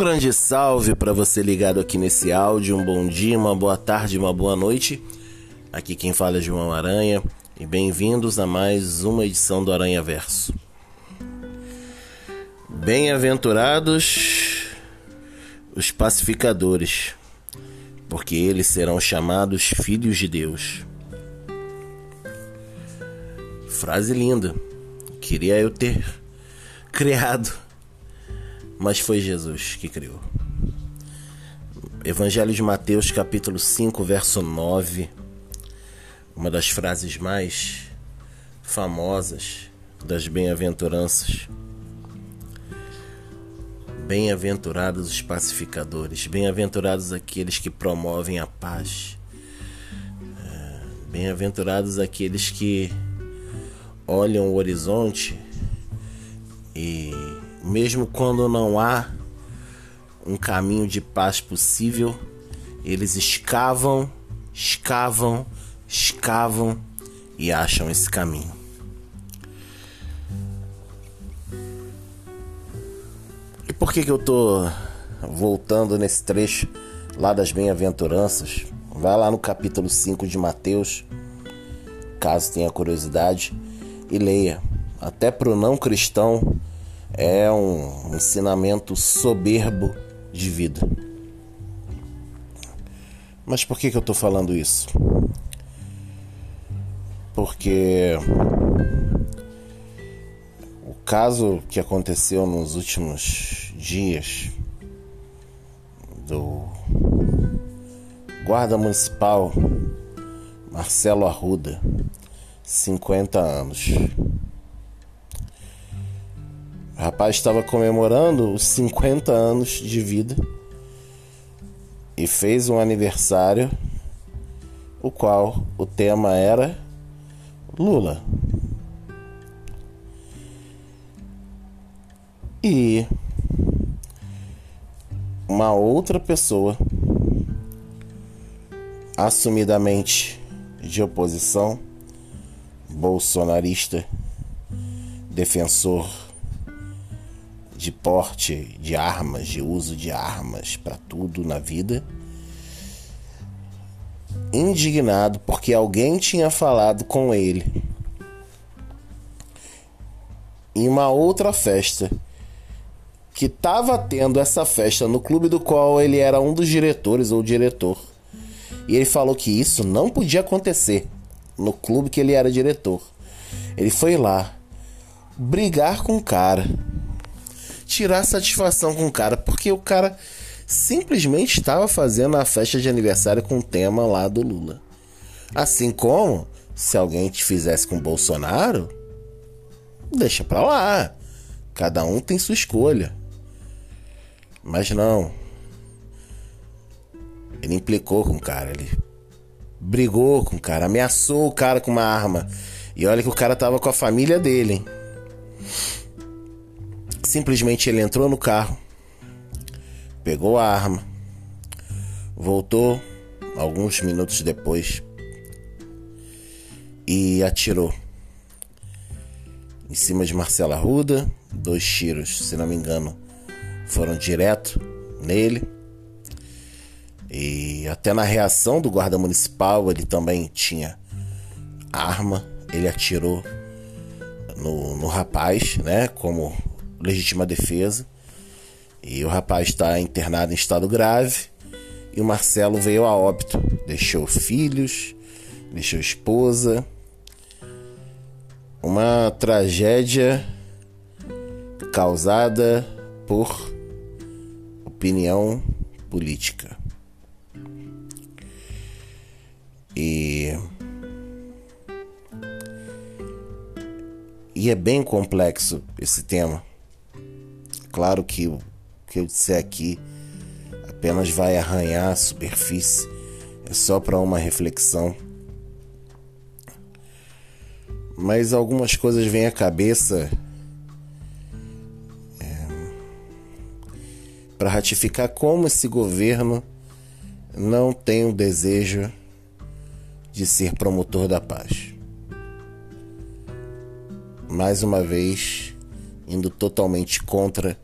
grande salve para você ligado aqui nesse áudio. Um bom dia, uma boa tarde, uma boa noite. Aqui quem fala é João Aranha e bem-vindos a mais uma edição do Aranha Verso. Bem-aventurados os pacificadores, porque eles serão chamados filhos de Deus. Frase linda. Queria eu ter criado mas foi Jesus que criou. Evangelho de Mateus, capítulo 5, verso 9. Uma das frases mais famosas das bem-aventuranças. Bem-aventurados os pacificadores, bem-aventurados aqueles que promovem a paz, é, bem-aventurados aqueles que olham o horizonte e mesmo quando não há um caminho de paz possível, eles escavam, escavam, escavam e acham esse caminho. E por que, que eu tô voltando nesse trecho lá das bem-aventuranças? Vai lá no capítulo 5 de Mateus, caso tenha curiosidade, e leia. Até para o não cristão, é um ensinamento soberbo de vida. Mas por que, que eu estou falando isso? Porque o caso que aconteceu nos últimos dias do guarda municipal Marcelo Arruda, 50 anos. O rapaz estava comemorando os 50 anos de vida e fez um aniversário, o qual o tema era Lula. E uma outra pessoa, assumidamente de oposição, bolsonarista, defensor de porte de armas, de uso de armas para tudo na vida. Indignado porque alguém tinha falado com ele em uma outra festa que estava tendo essa festa no clube do qual ele era um dos diretores ou diretor. E ele falou que isso não podia acontecer no clube que ele era diretor. Ele foi lá brigar com o cara tirar satisfação com o cara, porque o cara simplesmente estava fazendo a festa de aniversário com o tema lá do Lula. Assim como se alguém te fizesse com Bolsonaro, deixa pra lá. Cada um tem sua escolha. Mas não. Ele implicou com o cara, ele brigou com o cara, ameaçou o cara com uma arma. E olha que o cara tava com a família dele, hein? Simplesmente ele entrou no carro, pegou a arma, voltou alguns minutos depois e atirou em cima de Marcela Ruda. Dois tiros, se não me engano, foram direto nele. E até na reação do guarda municipal ele também tinha arma. Ele atirou no, no rapaz, né? Como legítima defesa. E o rapaz está internado em estado grave. E o Marcelo veio a óbito. Deixou filhos, deixou esposa. Uma tragédia causada por opinião política. E. E é bem complexo esse tema. Claro que o que eu disser aqui apenas vai arranhar a superfície, é só para uma reflexão. Mas algumas coisas vêm à cabeça é, para ratificar como esse governo não tem o desejo de ser promotor da paz. Mais uma vez, indo totalmente contra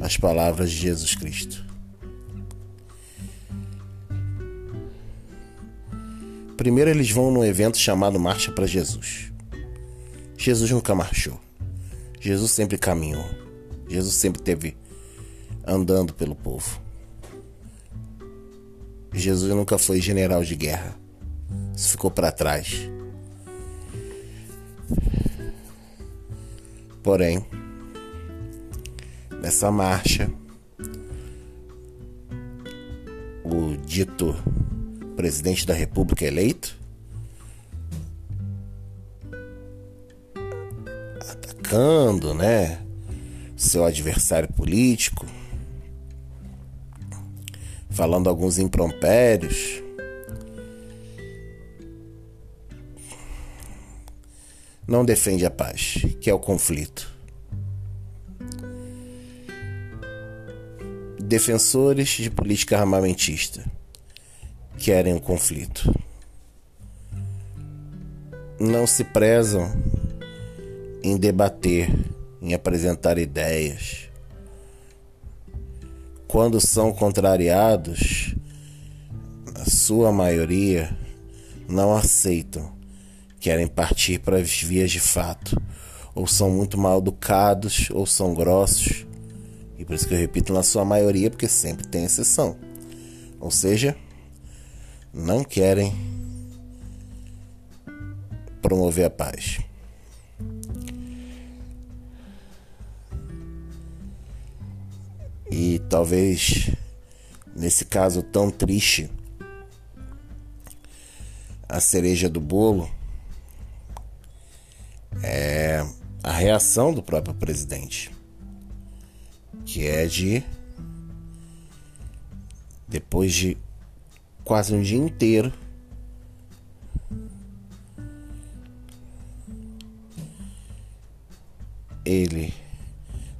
as palavras de Jesus Cristo. Primeiro eles vão num evento chamado Marcha para Jesus. Jesus nunca marchou. Jesus sempre caminhou. Jesus sempre teve andando pelo povo. Jesus nunca foi general de guerra. Isso ficou para trás. Porém, nessa marcha, o dito presidente da República eleito atacando, né, seu adversário político, falando alguns imprompérios. Não defende a paz, que é o conflito. Defensores de política armamentista querem o conflito. Não se prezam em debater, em apresentar ideias. Quando são contrariados, a sua maioria não aceitam, querem partir para as vias de fato, ou são muito mal educados, ou são grossos. Por isso que eu repito na sua maioria, porque sempre tem exceção. Ou seja, não querem promover a paz. E talvez nesse caso tão triste, a cereja do bolo é a reação do próprio presidente, que é de depois de quase um dia inteiro. Ele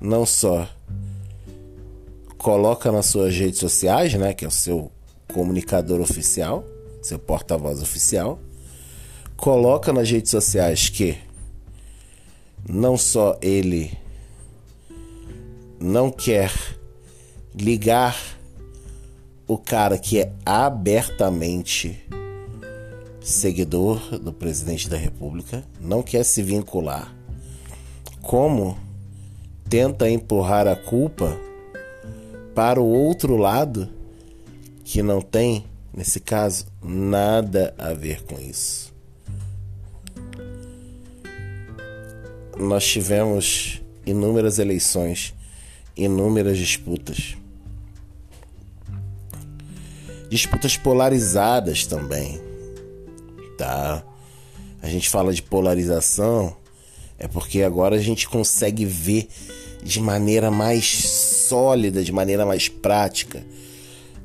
não só coloca nas suas redes sociais, né, que é o seu comunicador oficial, seu porta-voz oficial, coloca nas redes sociais que não só ele não quer ligar o cara que é abertamente seguidor do presidente da República, não quer se vincular, como tenta empurrar a culpa para o outro lado que não tem, nesse caso, nada a ver com isso. Nós tivemos inúmeras eleições, inúmeras disputas disputas polarizadas também, tá? A gente fala de polarização é porque agora a gente consegue ver de maneira mais sólida, de maneira mais prática.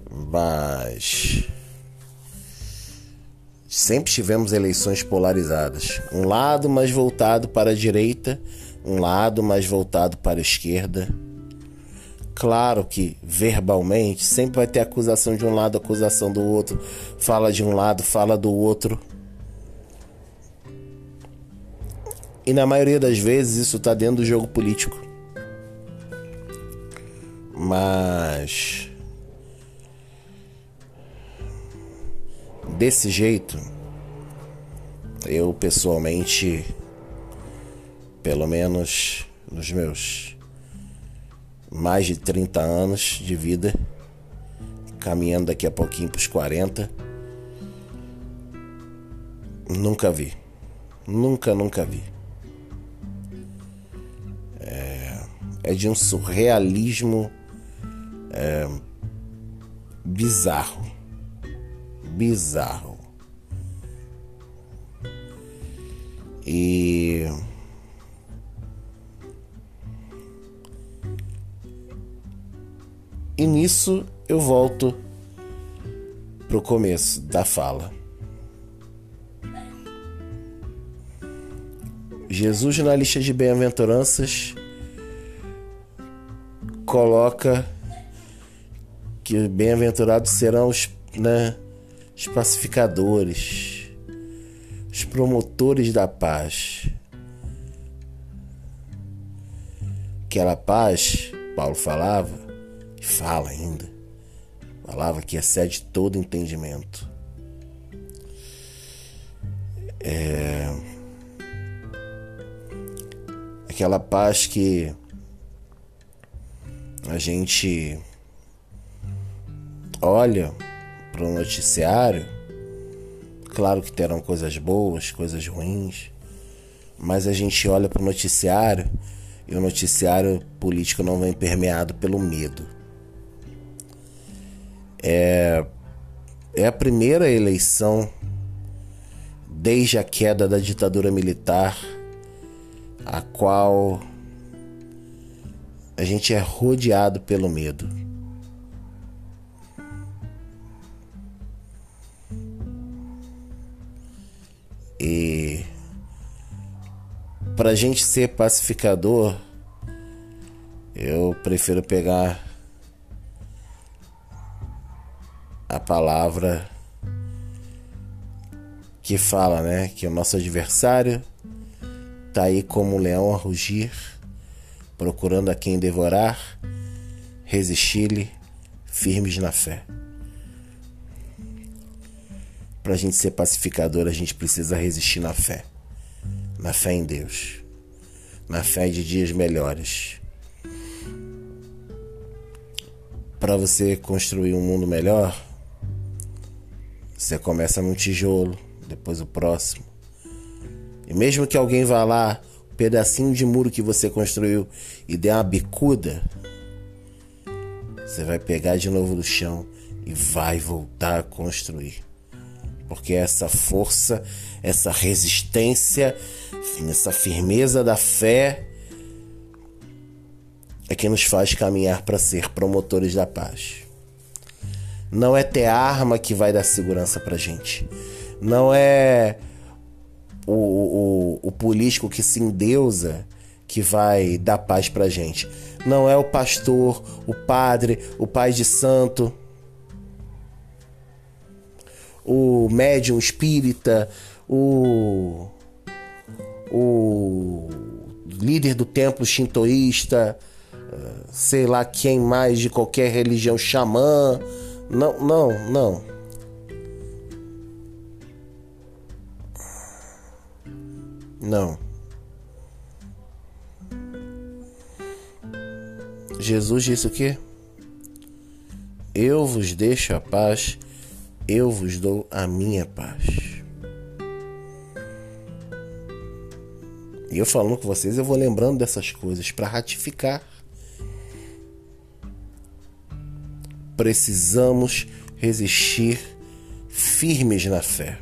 Mas sempre tivemos eleições polarizadas. Um lado mais voltado para a direita, um lado mais voltado para a esquerda. Claro que verbalmente sempre vai ter acusação de um lado, acusação do outro, fala de um lado, fala do outro. E na maioria das vezes isso está dentro do jogo político. Mas desse jeito, eu pessoalmente, pelo menos nos meus mais de 30 anos de vida, caminhando daqui a pouquinho para os 40. Nunca vi. Nunca, nunca vi. É, é de um surrealismo é, bizarro. Bizarro. E E nisso eu volto pro começo da fala. Jesus na lista de bem-aventuranças coloca que bem-aventurados serão os, né, os pacificadores, os promotores da paz. Aquela paz Paulo falava, e fala ainda, falava que excede todo entendimento. É aquela paz que a gente olha para o noticiário, claro que terão coisas boas, coisas ruins, mas a gente olha para o noticiário e o noticiário político não vem permeado pelo medo. É, é a primeira eleição desde a queda da ditadura militar, a qual a gente é rodeado pelo medo. E para a gente ser pacificador, eu prefiro pegar palavra que fala, né, que o nosso adversário tá aí como um leão a rugir, procurando a quem devorar, resistir-lhe firmes na fé. Para a gente ser pacificador, a gente precisa resistir na fé. Na fé em Deus. Na fé de dias melhores. Para você construir um mundo melhor, você começa num tijolo, depois o próximo. E mesmo que alguém vá lá, um pedacinho de muro que você construiu e dê uma bicuda, você vai pegar de novo do chão e vai voltar a construir porque essa força, essa resistência, essa firmeza da fé é que nos faz caminhar para ser promotores da paz. Não é ter arma que vai dar segurança para gente. Não é o, o, o político que se endeusa que vai dar paz para gente. Não é o pastor, o padre, o pai de santo o médium espírita, o, o líder do templo shintoísta, sei lá quem mais de qualquer religião xamã. Não, não, não. Não. Jesus disse o quê? Eu vos deixo a paz eu vos dou a minha paz. E eu falando com vocês, eu vou lembrando dessas coisas para ratificar. Precisamos resistir firmes na fé.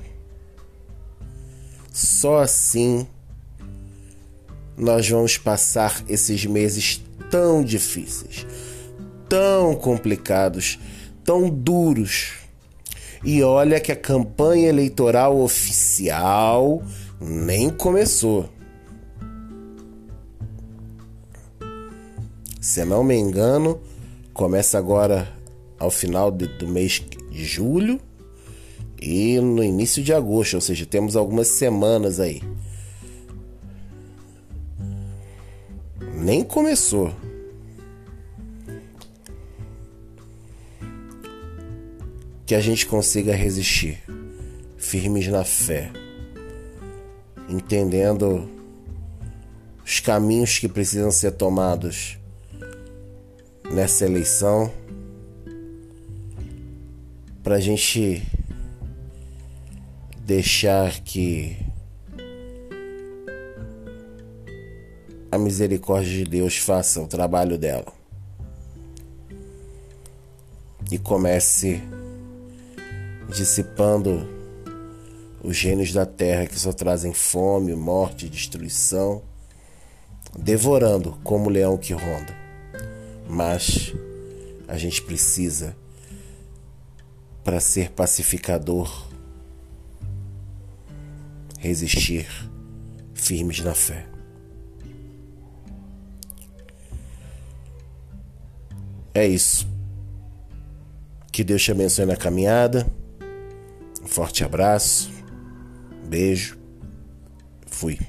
Só assim nós vamos passar esses meses tão difíceis, tão complicados, tão duros e olha que a campanha eleitoral oficial nem começou. Se não me engano, começa agora ao final de, do mês de julho e no início de agosto, ou seja, temos algumas semanas aí. Nem começou. que a gente consiga resistir, firmes na fé, entendendo os caminhos que precisam ser tomados nessa eleição, para a gente deixar que a misericórdia de Deus faça o trabalho dela e comece dissipando os gênios da terra que só trazem fome, morte destruição, devorando como o leão que ronda. Mas a gente precisa, para ser pacificador, resistir firmes na fé. É isso. Que Deus te abençoe na caminhada. Forte abraço, beijo, fui.